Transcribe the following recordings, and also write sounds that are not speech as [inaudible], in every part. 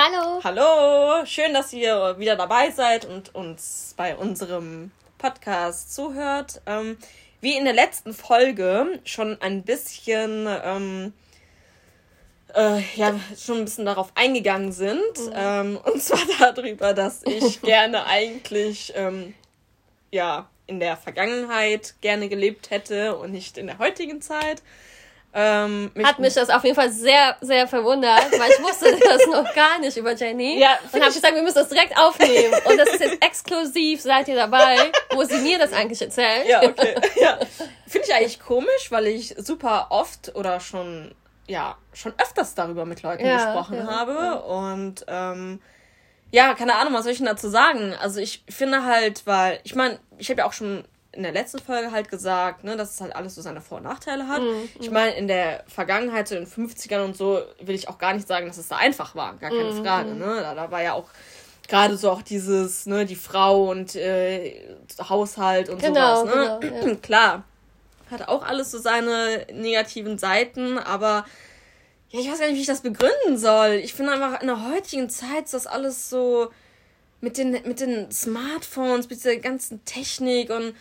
Hallo. Hallo, schön, dass ihr wieder dabei seid und uns bei unserem Podcast zuhört. Ähm, wie in der letzten Folge schon ein bisschen, ähm, äh, ja, schon ein bisschen darauf eingegangen sind. Mhm. Ähm, [laughs] und zwar darüber, dass ich [laughs] gerne eigentlich, ähm, ja, in der Vergangenheit gerne gelebt hätte und nicht in der heutigen Zeit. Ähm, mich Hat mich das auf jeden Fall sehr, sehr verwundert, weil ich wusste [laughs] das noch gar nicht über Jenny. Ja, und habe gesagt, wir müssen das direkt aufnehmen. Und das ist jetzt exklusiv, seid ihr dabei, wo sie mir das eigentlich erzählt. Ja, okay. [laughs] Ja. Finde ich eigentlich komisch, weil ich super oft oder schon, ja, schon öfters darüber mit Leuten ja, gesprochen ja, habe. Ja. Und ähm, ja, keine Ahnung, was soll ich denn dazu sagen? Also ich finde halt, weil, ich meine, ich habe ja auch schon in der letzten Folge halt gesagt, ne, dass es halt alles so seine Vor- und Nachteile hat. Mhm. Ich meine, in der Vergangenheit, so in den 50ern und so, will ich auch gar nicht sagen, dass es da einfach war. Gar keine mhm. Frage. Mhm. Ne? Da, da war ja auch gerade so auch dieses, ne, die Frau und äh, Haushalt und genau, sowas. Ne? Genau, ja. [clears throat] Klar. Hat auch alles so seine negativen Seiten, aber ja, ich weiß gar nicht, wie ich das begründen soll. Ich finde einfach in der heutigen Zeit ist das alles so mit den, mit den Smartphones, mit dieser ganzen Technik und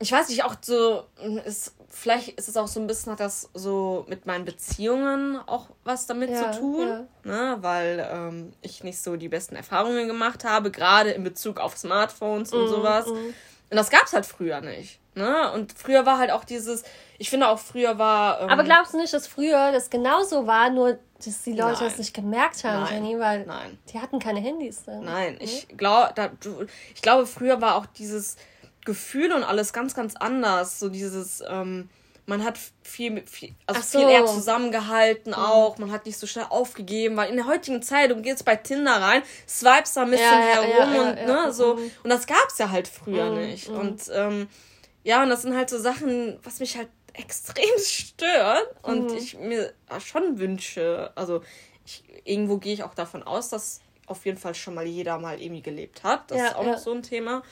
ich weiß nicht, auch so, ist, vielleicht ist es auch so ein bisschen, hat das so mit meinen Beziehungen auch was damit ja, zu tun, ja. ne? weil ähm, ich nicht so die besten Erfahrungen gemacht habe, gerade in Bezug auf Smartphones und mm, sowas. Mm. Und das gab es halt früher nicht. Ne? Und früher war halt auch dieses, ich finde auch früher war. Ähm, Aber glaubst du nicht, dass früher das genauso war, nur dass die Leute nein. das nicht gemerkt haben, nein. Jenny, weil nein. die hatten keine Handys. Dann. Nein, mhm. ich glaube, ich glaube, früher war auch dieses Gefühl und alles ganz, ganz anders. So dieses, ähm, man hat viel, viel also so. viel eher zusammengehalten mhm. auch. Man hat nicht so schnell aufgegeben, weil in der heutigen Zeit, du gehst bei Tinder rein, swipes da ein bisschen ja, herum ja, ja, und ne, so. Mhm. Und das gab's ja halt früher mhm. nicht. Mhm. Und ähm, ja, und das sind halt so Sachen, was mich halt extrem [laughs] stört und ich mir schon wünsche, also ich, irgendwo gehe ich auch davon aus, dass auf jeden Fall schon mal jeder mal irgendwie gelebt hat. Das ist auch noch so ein Thema.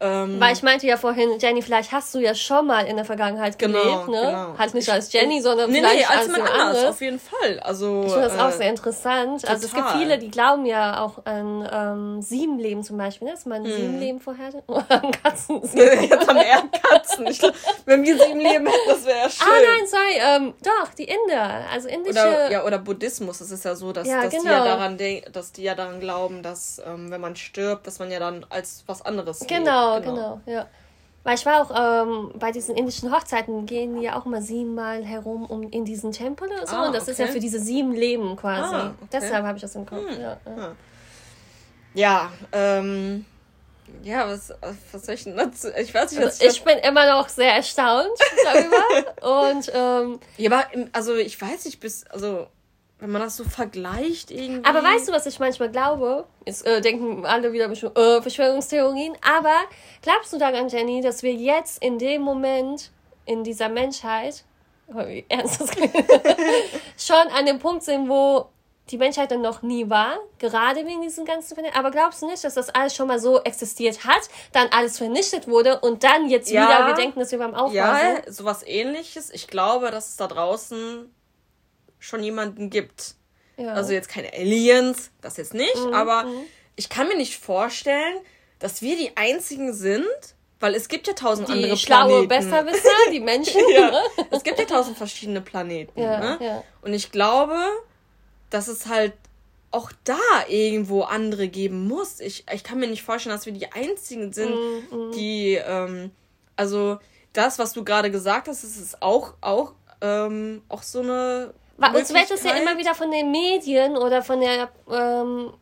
Ähm, Weil ich meinte ja vorhin, Jenny, vielleicht hast du ja schon mal in der Vergangenheit genau, gelebt, ne? Genau. Halt nicht als Jenny, sondern nee, vielleicht nee, als, als jemand anders. Auf jeden Fall. Also, ich finde das äh, auch sehr interessant. Total. Also es gibt viele, die glauben ja auch an ähm, sieben Leben zum Beispiel, ne? dass man hm. sieben Leben vorher. [laughs] Oh, an Katzen. [laughs] Jetzt haben wir eher Katzen. Ich glaub, wenn wir sieben Leben hätten, das wäre ja ah, schön. Ah nein, sorry, ähm, doch, die Inder. Also indische... Oder, ja, oder Buddhismus. Es ist ja so, dass, ja, dass, genau. die ja daran dass die ja daran glauben, dass ähm, wenn man stirbt, dass man ja dann als was anderes Genau, genau, genau, ja. Weil ich war auch ähm, bei diesen indischen Hochzeiten, gehen die ja auch mal siebenmal herum um in diesen Tempel oder so. Ah, und das okay. ist ja für diese sieben Leben quasi. Ah, okay. Deshalb habe ich das im Kopf. Hm. Ja, ja. Ja ähm, ja, was, was soll ich denn dazu? Ich weiß nicht, was also ich, ich bin immer noch sehr erstaunt darüber. [laughs] und ähm, ja, aber also ich weiß nicht, bis also wenn man das so vergleicht irgendwie. Aber weißt du, was ich manchmal glaube? Jetzt äh, denken alle wieder äh, Verschwörungstheorien. Aber glaubst du daran, Jenny, dass wir jetzt in dem Moment in dieser Menschheit, oh, wie ernst das [laughs] schon an dem Punkt sind, wo die Menschheit dann noch nie war, gerade wegen diesen ganzen Vernichtungen. Aber glaubst du nicht, dass das alles schon mal so existiert hat, dann alles vernichtet wurde und dann jetzt ja, wieder wir denken, dass wir beim Aufbau ja, sind? Ja, sowas ähnliches. Ich glaube, dass es da draußen schon jemanden gibt. Ja. Also jetzt keine Aliens, das jetzt nicht, mhm. aber mhm. ich kann mir nicht vorstellen, dass wir die einzigen sind, weil es gibt ja tausend die andere schlaue Planeten. Besserwisser, die [laughs] Menschen. ja. Ne? Es gibt ja tausend verschiedene Planeten. Ja, ne? ja. Und ich glaube, dass es halt auch da irgendwo andere geben muss. Ich, ich kann mir nicht vorstellen, dass wir die einzigen sind, mhm. die, ähm, also das, was du gerade gesagt hast, ist, ist auch, auch, ähm, auch so eine uns wird es ja immer wieder von den Medien oder von der, ähm,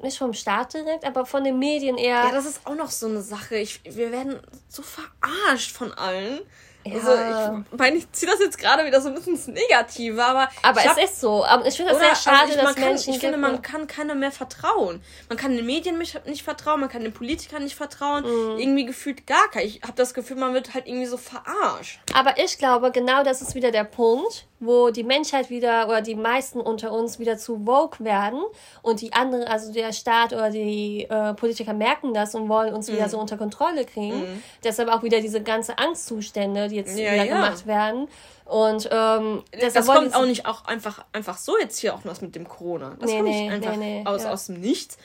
nicht vom Staat direkt, aber von den Medien eher. Ja, das ist auch noch so eine Sache. Ich, wir werden so verarscht von allen. Ja. Also ich meine, ich ziehe das jetzt gerade wieder so ein bisschen ins Negative, aber. Aber es hab, ist so. Ich finde das sehr schade, also ich, dass kann, Menschen. Ich finde, man kann keiner mehr vertrauen. Man kann den Medien nicht vertrauen, man kann den Politikern nicht vertrauen. Mhm. Irgendwie gefühlt gar kein. Ich habe das Gefühl, man wird halt irgendwie so verarscht. Aber ich glaube, genau das ist wieder der Punkt wo die Menschheit wieder oder die meisten unter uns wieder zu woke werden und die anderen, also der Staat oder die äh, Politiker merken das und wollen uns mhm. wieder so unter Kontrolle kriegen. Mhm. Deshalb auch wieder diese ganze Angstzustände, die jetzt ja, wieder ja. gemacht werden. Und ähm, das kommt auch nicht auch einfach, einfach so jetzt hier auch was mit dem Corona. Das nee, kommt nee, nicht einfach nee, aus, ja. aus dem Nichts.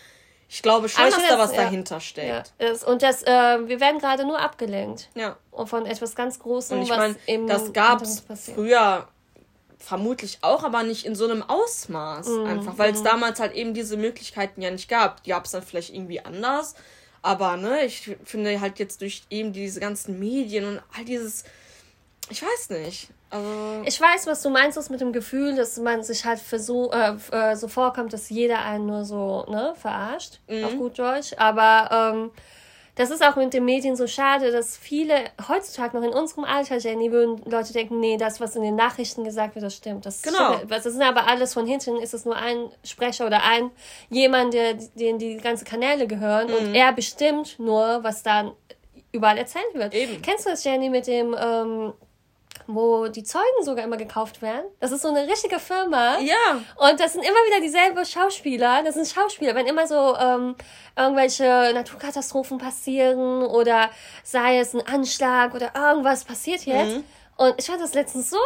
Ich glaube schon, dass da was ja, dahinter steckt. Ja, und das, äh, wir werden gerade nur abgelenkt. Ja. Und von etwas ganz Großem, und ich was mein, Das gab es früher vermutlich auch, aber nicht in so einem Ausmaß. Mhm. Einfach, weil es damals halt eben diese Möglichkeiten ja nicht gab. Die gab es dann vielleicht irgendwie anders. Aber, ne, ich finde halt jetzt durch eben diese ganzen Medien und all dieses, ich weiß nicht. Also ich weiß, was du meinst, ist mit dem Gefühl, dass man sich halt für so, äh, äh, so vorkommt, dass jeder einen nur so ne, verarscht, mhm. auf gut Deutsch. Aber ähm, das ist auch mit den Medien so schade, dass viele heutzutage noch in unserem Alter, Jenny, würden Leute denken, nee, das, was in den Nachrichten gesagt wird, das stimmt. Das genau. Stimmt. Das sind aber alles von hinten, ist es nur ein Sprecher oder ein jemand, der, den die ganzen Kanäle gehören mhm. und er bestimmt nur, was dann überall erzählt wird. Eben. Kennst du das, Jenny, mit dem ähm, wo die Zeugen sogar immer gekauft werden. Das ist so eine richtige Firma. Ja. Und das sind immer wieder dieselben Schauspieler. Das sind Schauspieler. Wenn immer so ähm, irgendwelche Naturkatastrophen passieren oder sei es ein Anschlag oder irgendwas passiert jetzt. Mhm. Und ich fand das letztens so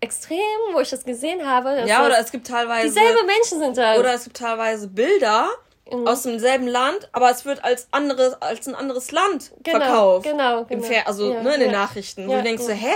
extrem, wo ich das gesehen habe. ja, oder es gibt teilweise. Dieselbe Menschen sind da. Oder es gibt teilweise Bilder mhm. aus demselben Land, aber es wird als anderes, als ein anderes Land genau, verkauft. Genau, genau. Im Fer also ja, ne, in den ja. Nachrichten. Ja, du denkst ja. so, hä?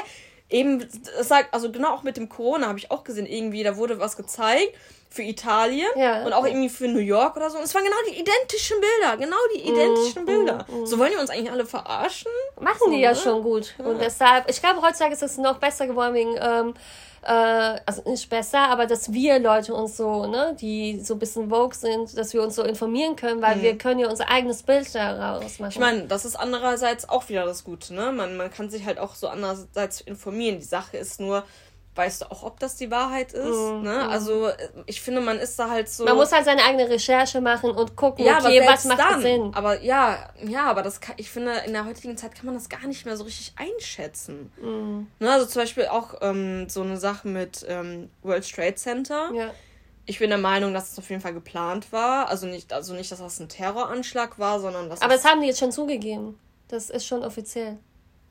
Eben, sagt, also genau auch mit dem Corona habe ich auch gesehen, irgendwie, da wurde was gezeigt für Italien ja. und auch irgendwie für New York oder so. Und es waren genau die identischen Bilder, genau die identischen mm, Bilder. Mm, mm. So wollen die uns eigentlich alle verarschen? Machen so, die ja ne? schon gut. Ja. Und deshalb, ich glaube, heutzutage ist es noch besser geworden wegen, ähm, äh, also nicht besser, aber dass wir Leute uns so, ne, die so ein bisschen Vogue sind, dass wir uns so informieren können, weil mhm. wir können ja unser eigenes Bild daraus machen. Ich meine, das ist andererseits auch wieder das Gute, ne? Man, man kann sich halt auch so andererseits informieren. Die Sache ist nur, weißt du auch, ob das die Wahrheit ist. Mhm. Ne? Also ich finde, man ist da halt so. Man muss halt seine eigene Recherche machen und gucken, ja, okay, was macht dann, Sinn. Aber ja, ja, aber das kann, ich finde, in der heutigen Zeit kann man das gar nicht mehr so richtig einschätzen. Mhm. Ne? Also zum Beispiel auch ähm, so eine Sache mit ähm, World Trade Center. Ja. Ich bin der Meinung, dass es auf jeden Fall geplant war. Also nicht, also nicht, dass das ein Terroranschlag war, sondern dass. Aber das haben die jetzt schon zugegeben. Das ist schon offiziell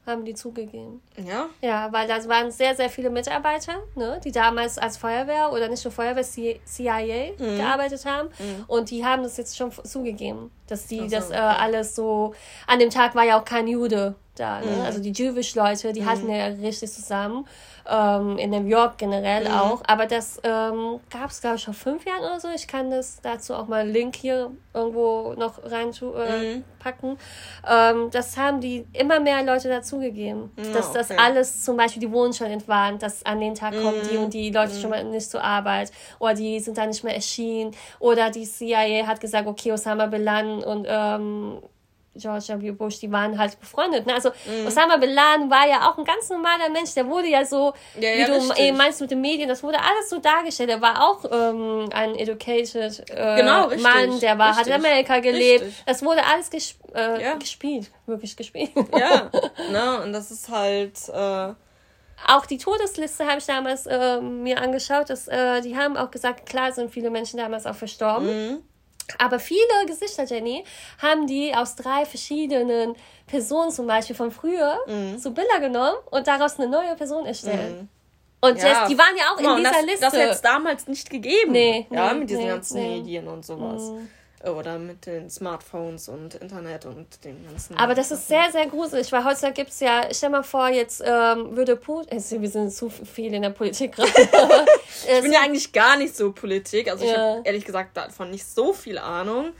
haben die zugegeben. Ja? Ja, weil da waren sehr, sehr viele Mitarbeiter, ne, die damals als Feuerwehr oder nicht nur Feuerwehr, CIA mhm. gearbeitet haben. Mhm. Und die haben das jetzt schon zugegeben, dass die so, das äh, alles so. An dem Tag war ja auch kein Jude da. Ne? Mhm. Also die Jewish-Leute, die mhm. halten ja richtig zusammen ähm, in New York generell mhm. auch. Aber das ähm, gab es, glaube ich, vor fünf Jahren oder so. Ich kann das dazu auch mal einen Link hier irgendwo noch reinpacken. Äh, mhm. ähm, das haben die immer mehr Leute dazugegeben. Ja, dass das okay. alles zum Beispiel, die wurden schon entwarnt, dass an den Tag mhm. kommen die und die Leute mhm. schon mal nicht zur Arbeit oder die sind da nicht mehr erschienen oder die CIA hat gesagt, okay, Osama Bin Laden und ähm, George W. Bush, die waren halt befreundet. Ne? Also mhm. Osama Bin Laden war ja auch ein ganz normaler Mensch. Der wurde ja so, ja, wie ja, du eben meinst mit den Medien, das wurde alles so dargestellt. Er war auch ähm, ein educated äh, genau, Mann, der war, richtig, hat in Amerika gelebt. Richtig. Das wurde alles gesp äh, ja. gespielt, wirklich gespielt. Ja, [laughs] ne? und das ist halt... Äh auch die Todesliste habe ich damals äh, mir angeschaut. Dass, äh, die haben auch gesagt, klar sind viele Menschen damals auch verstorben. Mhm. Aber viele Gesichter, Jenny, haben die aus drei verschiedenen Personen zum Beispiel von früher mhm. so Bilder genommen und daraus eine neue Person erstellt. Mhm. Und ja. das, die waren ja auch in dieser das, Liste. Das hätte es damals nicht gegeben. Nee, ja, nee, mit diesen nee, ganzen nee. Medien und sowas. Mhm. Oder mit den Smartphones und Internet und den ganzen. Aber das ist sehr, sehr gruselig, weil heutzutage gibt es ja, stell mal vor, jetzt ähm, würde Putin. Wir sind zu viel in der Politik gerade. [laughs] ich bin ja eigentlich gar nicht so Politik. Also ich ja. habe ehrlich gesagt davon nicht so viel Ahnung.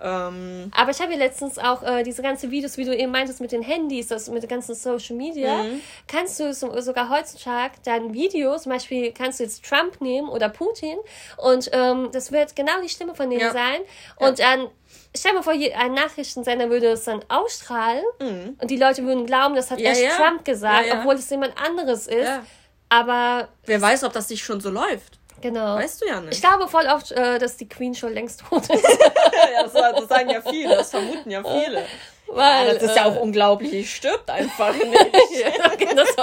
Ähm, Aber ich habe ja letztens auch äh, diese ganzen Videos, wie du eben meintest, mit den Handys, das mit den ganzen Social Media. Mhm. Kannst du so, sogar heutzutage deine Videos, zum Beispiel kannst du jetzt Trump nehmen oder Putin und ähm, das wird genau die Stimme von denen ja. sein. Und ja. dann stell dir mal vor, ein Nachrichtensender würde es dann ausstrahlen mhm. und die Leute würden glauben, das hat ja, echt ja. Trump gesagt, obwohl es jemand anderes ist. Aber. Wer weiß, ob das nicht schon so läuft. Genau. Weißt du ja nicht. Ich glaube voll oft, äh, dass die Queen schon längst tot ist. [laughs] ja, das, das, sagen ja viele, das vermuten ja viele. Weil, ja, das ist äh, ja auch unglaublich, die stirbt einfach [laughs] nicht. ja, das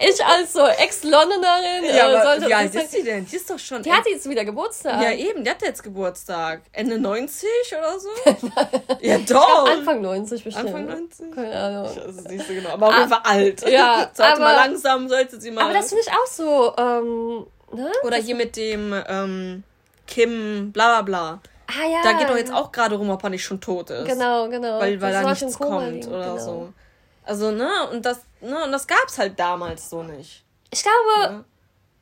ich als so Ex-Londonerin. Ja, äh, aber wie alt ist die denn? Die ist doch schon. Die hat jetzt wieder Geburtstag. Ja, eben, die hat jetzt Geburtstag. Ende 90 oder so? [laughs] ja, doch. Glaub, Anfang 90 bestimmt. Anfang 90? Keine Ahnung. Das ist nicht so genau. Aber auf jeden Fall alt. Ja, [laughs] sollte aber, mal langsam, sollte sie mal. Aber das finde ich auch so, ähm, ne? Oder hier mit dem, ähm, Kim, bla bla bla. Ah ja. Da geht doch jetzt auch gerade rum, ob er nicht schon tot ist. Genau, genau. Weil, weil da nichts kommt liegen, oder genau. so. Also, ne, und das, ne, und das gab's halt damals so nicht. Ich glaube, ja.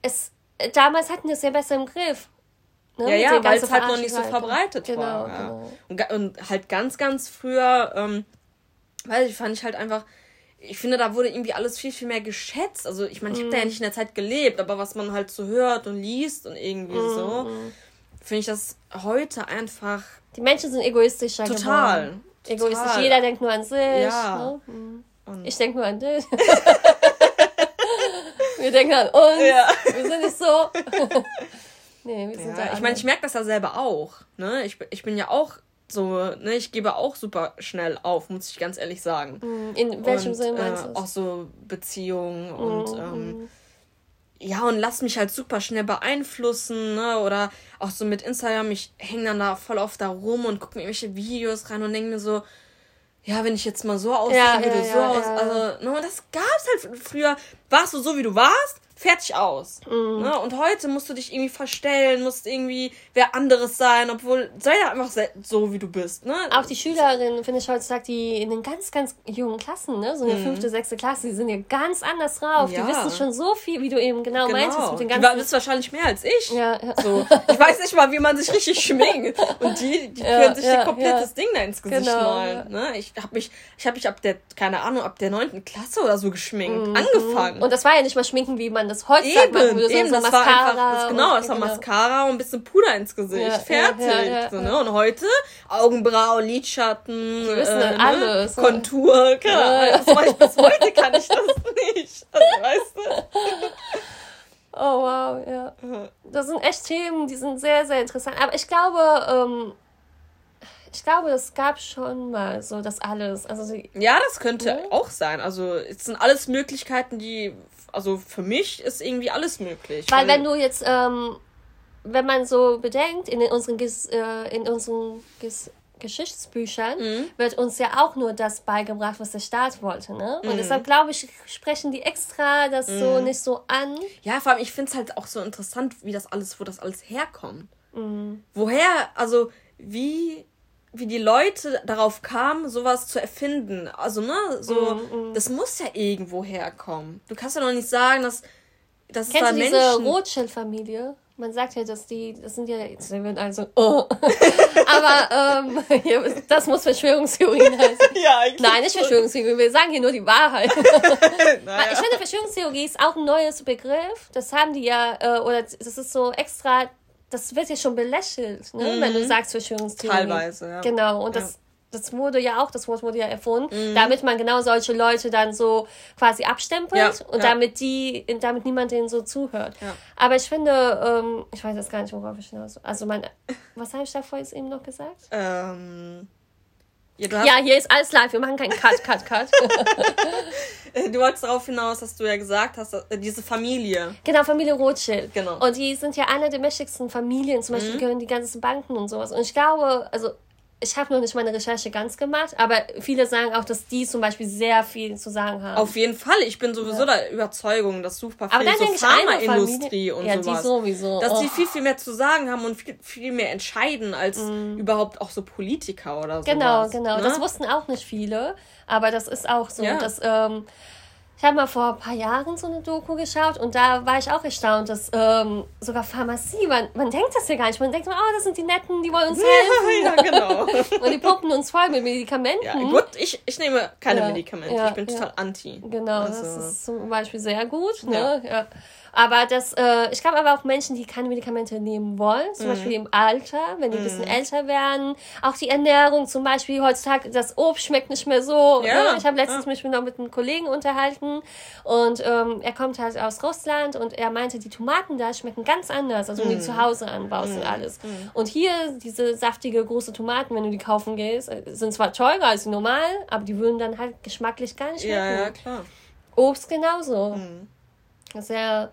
es, damals hatten wir es ja besser im Griff. Ne? Ja, ja, weil es halt noch nicht so verbreitet genau, war. Ja. Genau. Und, und, halt ganz, ganz früher, ähm, weiß ich, fand ich halt einfach, ich finde, da wurde irgendwie alles viel, viel mehr geschätzt. Also, ich meine, ich habe da ja mhm. nicht in der Zeit gelebt, aber was man halt so hört und liest und irgendwie mm, so, mhm. finde ich das heute einfach. Die Menschen sind egoistischer total, geworden. Egoistisch. Total. Jeder denkt nur an sich. Ja. Ne? Mhm. Und ich denke nur an dich. [laughs] wir denken an uns. Ja. Wir sind nicht so. [laughs] nee, wir sind ja, da. Ich meine, ich merke das ja selber auch. Ne? Ich, ich bin ja auch so, ne, ich gebe auch super schnell auf, muss ich ganz ehrlich sagen. Mm, in welchem und, Sinn meinst du? Äh, auch so Beziehungen mm, und ähm, mm. ja, und lass mich halt super schnell beeinflussen, ne? Oder auch so mit Instagram, ich hänge dann da voll oft da rum und gucke mir irgendwelche Videos rein und denke mir so, ja, wenn ich jetzt mal so aussehe, ja, würde ja, so ja, aus. Also, ne, das gab's halt früher. Warst du so, wie du warst? Fertig aus. Mhm. Ne? Und heute musst du dich irgendwie verstellen, musst irgendwie wer anderes sein, obwohl sei ja einfach so, wie du bist. Ne? Auch die Schülerinnen, finde ich heutzutage, die in den ganz, ganz jungen Klassen, ne? so eine mhm. fünfte, sechste Klasse, die sind ja ganz anders drauf. Ja. Die wissen schon so viel, wie du eben genau, genau. meintest. Mit den ganzen die wissen wahrscheinlich mehr als ich. Ja, ja. So. Ich weiß nicht mal, wie man sich richtig schminkt. Und die, die können sich ja, ein komplettes Ding da ins Gesicht genau, malen. Ne? Ich habe mich, ich mich ab der, keine Ahnung, ab der neunten Klasse oder so geschminkt. Mhm. Angefangen. Und das war ja nicht mal Schminken, wie man das heutzutage macht eben, eben, so das Mascara war einfach, das, genau, das war genau. Mascara und ein bisschen Puder ins Gesicht. Ja, Fertig. Ja, ja, so, ne? Und heute Augenbraue, Lidschatten, Die wissen äh, ne? alles. Kontur, klar. Das mache ich bis heute, kann ich das nicht. Also, weißt du? [laughs] Oh wow, ja. Das sind echt Themen, die sind sehr, sehr interessant. Aber ich glaube, ähm, ich glaube, das gab schon mal so das alles. Also die, ja, das könnte ja. auch sein. Also es sind alles Möglichkeiten, die also für mich ist irgendwie alles möglich. Weil, weil wenn du jetzt, ähm, wenn man so bedenkt, in unseren, Ges äh, in unseren Ges Geschichtsbüchern mhm. wird uns ja auch nur das beigebracht, was der Staat wollte, ne? Und mhm. deshalb glaube ich, sprechen die extra das mhm. so nicht so an. Ja, vor allem, ich finde es halt auch so interessant, wie das alles, wo das alles herkommt. Mhm. Woher, also wie wie die Leute darauf kamen, sowas zu erfinden. Also, ne, so, mm, mm. das muss ja irgendwo herkommen. Du kannst ja noch nicht sagen, dass, dass Kennst es da du diese Menschen... Rothschild-Familie? Man sagt ja, dass die, das sind ja, jetzt sind also, oh. [laughs] aber ähm, hier, das muss Verschwörungstheorien heißen. [laughs] ja, eigentlich. Nein, nicht Verschwörungstheorien, wir sagen hier nur die Wahrheit. [laughs] naja. Ich finde, Verschwörungstheorie ist auch ein neues Begriff. Das haben die ja, äh, oder das ist so extra das wird ja schon belächelt, ne? Mhm. wenn du mhm. sagst Verschwörungstheorie. Teilweise, ja. Genau, und das, ja. das wurde ja auch, das Wort wurde ja erfunden, mhm. damit man genau solche Leute dann so quasi abstempelt ja, und ja. damit die, damit niemand denen so zuhört. Aber ich finde, ähm, ich weiß jetzt gar nicht, worauf ich hinaus. Also mein, was habe ich da vorhin eben noch gesagt? Ähm. Ja, ja, hier ist alles live. Wir machen keinen Cut, Cut, Cut. [laughs] du wolltest darauf hinaus, dass du ja gesagt hast, äh, diese Familie. Genau, Familie Rothschild. Genau. Und die sind ja eine der mächtigsten Familien. Zum Beispiel mhm. gehören die ganzen Banken und sowas. Und ich glaube, also ich habe noch nicht meine Recherche ganz gemacht, aber viele sagen auch, dass die zum Beispiel sehr viel zu sagen haben. Auf jeden Fall. Ich bin sowieso ja. der Überzeugung, dass super viel so Pharmaindustrie und ja, sowas, die sowieso. dass oh. die viel, viel mehr zu sagen haben und viel, viel mehr entscheiden als mm. überhaupt auch so Politiker oder so. Genau, genau. Ne? Das wussten auch nicht viele, aber das ist auch so, ja. dass ähm, habe mal vor ein paar Jahren so eine Doku geschaut und da war ich auch erstaunt, dass ähm, sogar Pharmazie, man, man denkt das ja gar nicht. Man denkt immer, oh, das sind die Netten, die wollen uns [laughs] helfen. ja, genau. [laughs] und die pumpen uns voll mit Medikamenten. Ja, gut, ich, ich nehme keine ja, Medikamente. Ja, ich bin total anti. Genau, also. das ist zum Beispiel sehr gut. Ne? Ja. Aber das, äh, ich glaube aber auch Menschen, die keine Medikamente nehmen wollen, zum mhm. Beispiel im Alter, wenn die mhm. ein bisschen mhm. älter werden. Auch die Ernährung zum Beispiel heutzutage, das Obst schmeckt nicht mehr so. Ja. Ne? Ich habe letztens ja. mich noch mit einem Kollegen unterhalten und ähm, er kommt halt aus Russland und er meinte, die Tomaten da schmecken ganz anders, also wenn mhm. die zu Hause anbaust und mhm. alles. Mhm. Und hier diese saftige große Tomaten, wenn du die kaufen gehst, äh, sind zwar teurer als normal, aber die würden dann halt geschmacklich gar nicht schmecken. Ja, ja, klar. Obst genauso. Mhm. Sehr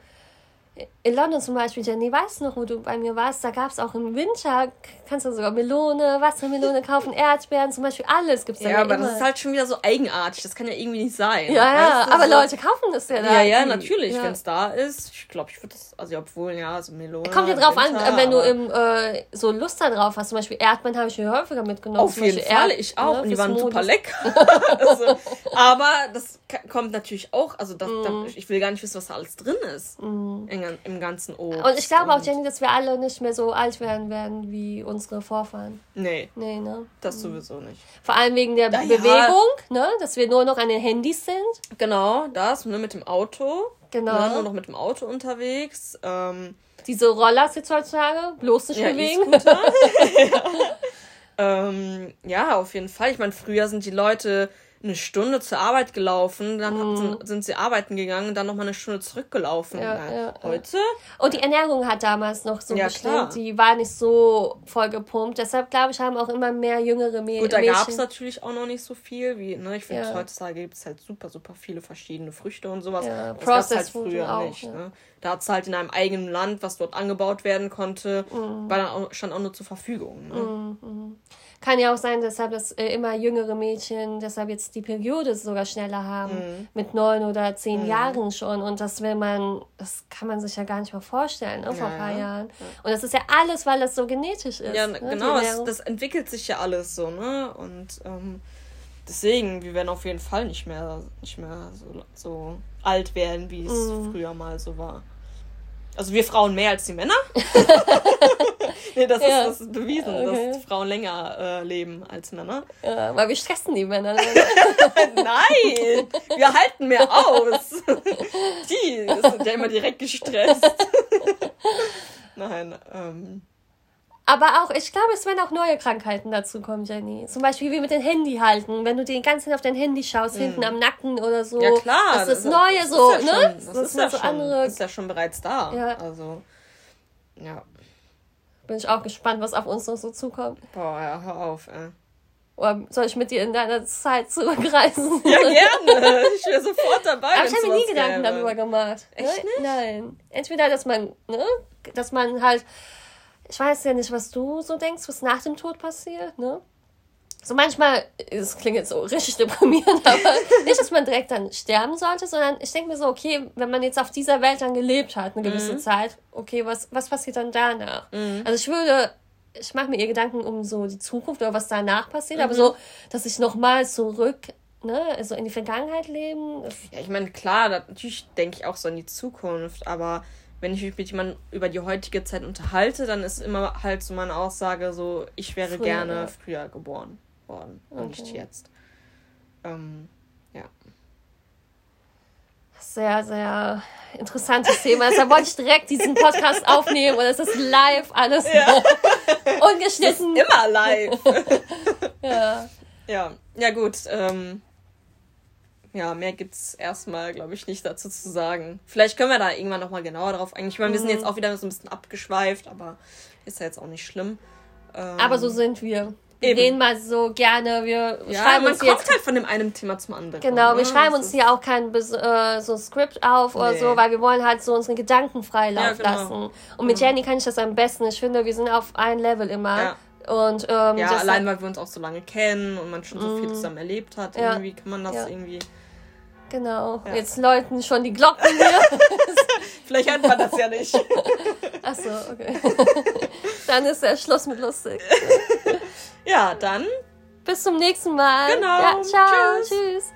in London zum Beispiel, Jenny, weißt du noch, wo du bei mir warst? Da gab es auch im Winter, kannst du sogar Melone, Wassermelone kaufen, [laughs] Erdbeeren, zum Beispiel alles gibt es da. Ja, aber immer. das ist halt schon wieder so eigenartig, das kann ja irgendwie nicht sein. Ja, ja, aber so? Leute kaufen das ja da. Ja, ja, natürlich, ja. wenn es da ist. Ich glaube, ich würde das, also obwohl, ja, so Melone. Kommt ja drauf Winter, an, wenn du im, äh, so Lust da drauf hast. Zum Beispiel Erdbeeren habe ich mir häufiger mitgenommen. Auf jeden Fall, Erd ich auch. Ne, und die waren Modus. super lecker. [laughs] [laughs] also, aber das kommt natürlich auch, also das, mm. da, ich will gar nicht wissen, was da alles drin ist. Mm. Im, ganzen Obst. Und ich glaube auch, Jenny, dass wir alle nicht mehr so alt werden werden wie unsere Vorfahren. Nee. Nee, ne? Das mhm. sowieso nicht. Vor allem wegen der Na, Bewegung, ja. ne? Dass wir nur noch an den Handys sind. Genau, das, ne, mit dem Auto. Genau. Ne, nur noch mit dem Auto unterwegs. Ähm, Diese Rollers jetzt heutzutage, bloß nicht ja, bewegen. ja. [laughs] [laughs] ähm, ja, auf jeden Fall. Ich meine, früher sind die Leute eine Stunde zur Arbeit gelaufen, dann mhm. sind, sind, sie arbeiten gegangen und dann nochmal eine Stunde zurückgelaufen. Ja, ja, Heute? Und die Ernährung hat damals noch so ja, bestimmt, die war nicht so voll gepumpt. Deshalb, glaube ich, haben auch immer mehr jüngere Mädchen. Gut, da gab es natürlich auch noch nicht so viel wie, ne? Ich finde, heutzutage gibt es halt super, super viele verschiedene Früchte und sowas. Ja, das gab halt früher auch, nicht. Ne? Da hat es halt in einem eigenen Land, was dort angebaut werden konnte, mhm. war dann auch, stand auch nur zur Verfügung. Ne? Mhm. Kann ja auch sein, deshalb, dass äh, immer jüngere Mädchen deshalb jetzt die Periode sogar schneller haben, mhm. mit neun oder zehn mhm. Jahren schon. Und das will man, das kann man sich ja gar nicht mehr vorstellen, ne, vor ja, ein paar ja. Jahren. Und das ist ja alles, weil das so genetisch ist. Ja, ne, genau, das, das, entwickelt sich ja alles so, ne? Und ähm, deswegen, wir werden auf jeden Fall nicht mehr, nicht mehr so, so alt werden, wie es mhm. früher mal so war. Also wir Frauen mehr als die Männer. [laughs] [laughs] nee, das, ja. ist, das ist bewiesen, okay. dass Frauen länger äh, leben als Männer. Ja, weil wir stressen die Männer. [laughs] Nein, wir halten mehr aus. die sind ja immer direkt gestresst. Nein, ähm. Aber auch, ich glaube, es werden auch neue Krankheiten dazu kommen, Jenny. Zum Beispiel wie mit dem Handy halten. Wenn du die ganze Zeit auf dein Handy schaust, mm. hinten am Nacken oder so. Ja, klar. Das ist das Neue das so, ist ja ne? Schon, das, das, ist, ja so schon, andere... ist ja schon bereits da. Ja. Also, ja. Bin ich auch gespannt, was auf uns noch so zukommt. Boah, ja, hör auf, ey. Oder soll ich mit dir in deiner Zeit zurückreisen? Ja, gerne. Ich wäre sofort dabei. Aber ich habe mir nie Gedanken gäbe. darüber gemacht. Echt ne? nicht? Nein. Entweder, dass man, ne, dass man halt, ich weiß ja nicht, was du so denkst, was nach dem Tod passiert, ne? so manchmal, es klingt jetzt so richtig deprimierend, [laughs] aber nicht, dass man direkt dann sterben sollte, sondern ich denke mir so, okay, wenn man jetzt auf dieser Welt dann gelebt hat, eine gewisse mhm. Zeit, okay, was, was passiert dann danach? Mhm. Also ich würde, ich mache mir eher Gedanken um so die Zukunft oder was danach passiert, mhm. aber so, dass ich nochmal zurück, ne, also in die Vergangenheit leben. Ja, ich meine, klar, natürlich denke ich auch so in die Zukunft, aber wenn ich mich mit jemandem über die heutige Zeit unterhalte, dann ist immer halt so meine Aussage so, ich wäre früher, gerne früher geboren worden okay. und nicht jetzt. Ähm, ja. Sehr, sehr interessantes Thema. Deshalb wollte ich direkt diesen Podcast aufnehmen und es ist live alles ja. [laughs] ungeschnitten. ist immer live. [laughs] ja. Ja, ja gut. Ähm, ja, mehr gibt es erstmal, glaube ich, nicht dazu zu sagen. Vielleicht können wir da irgendwann nochmal genauer drauf eingehen. Ich meine, wir sind mhm. jetzt auch wieder so ein bisschen abgeschweift, aber ist ja jetzt auch nicht schlimm. Ähm, aber so sind wir. Wir reden mal so gerne, wir ja, schreiben man uns kommt jetzt, halt von dem einen Thema zum anderen. Genau, wir ne? schreiben uns hier auch kein äh, so Skript auf nee. oder so, weil wir wollen halt so unsere Gedanken freilauf ja, genau. lassen. Und mit mhm. Jenny kann ich das am besten. Ich finde, wir sind auf ein Level immer. Ja. Und, ähm, ja, allein weil wir uns auch so lange kennen und man schon so viel mhm. zusammen erlebt hat, irgendwie kann man das irgendwie. Genau. Ja. Jetzt läuten schon die Glocken hier. [laughs] Vielleicht hört man das ja nicht. [laughs] Achso, okay. [laughs] Dann ist der Schluss mit lustig. Ja, dann. Bis zum nächsten Mal. Genau. Ja, ciao. Tschüss. Tschüss.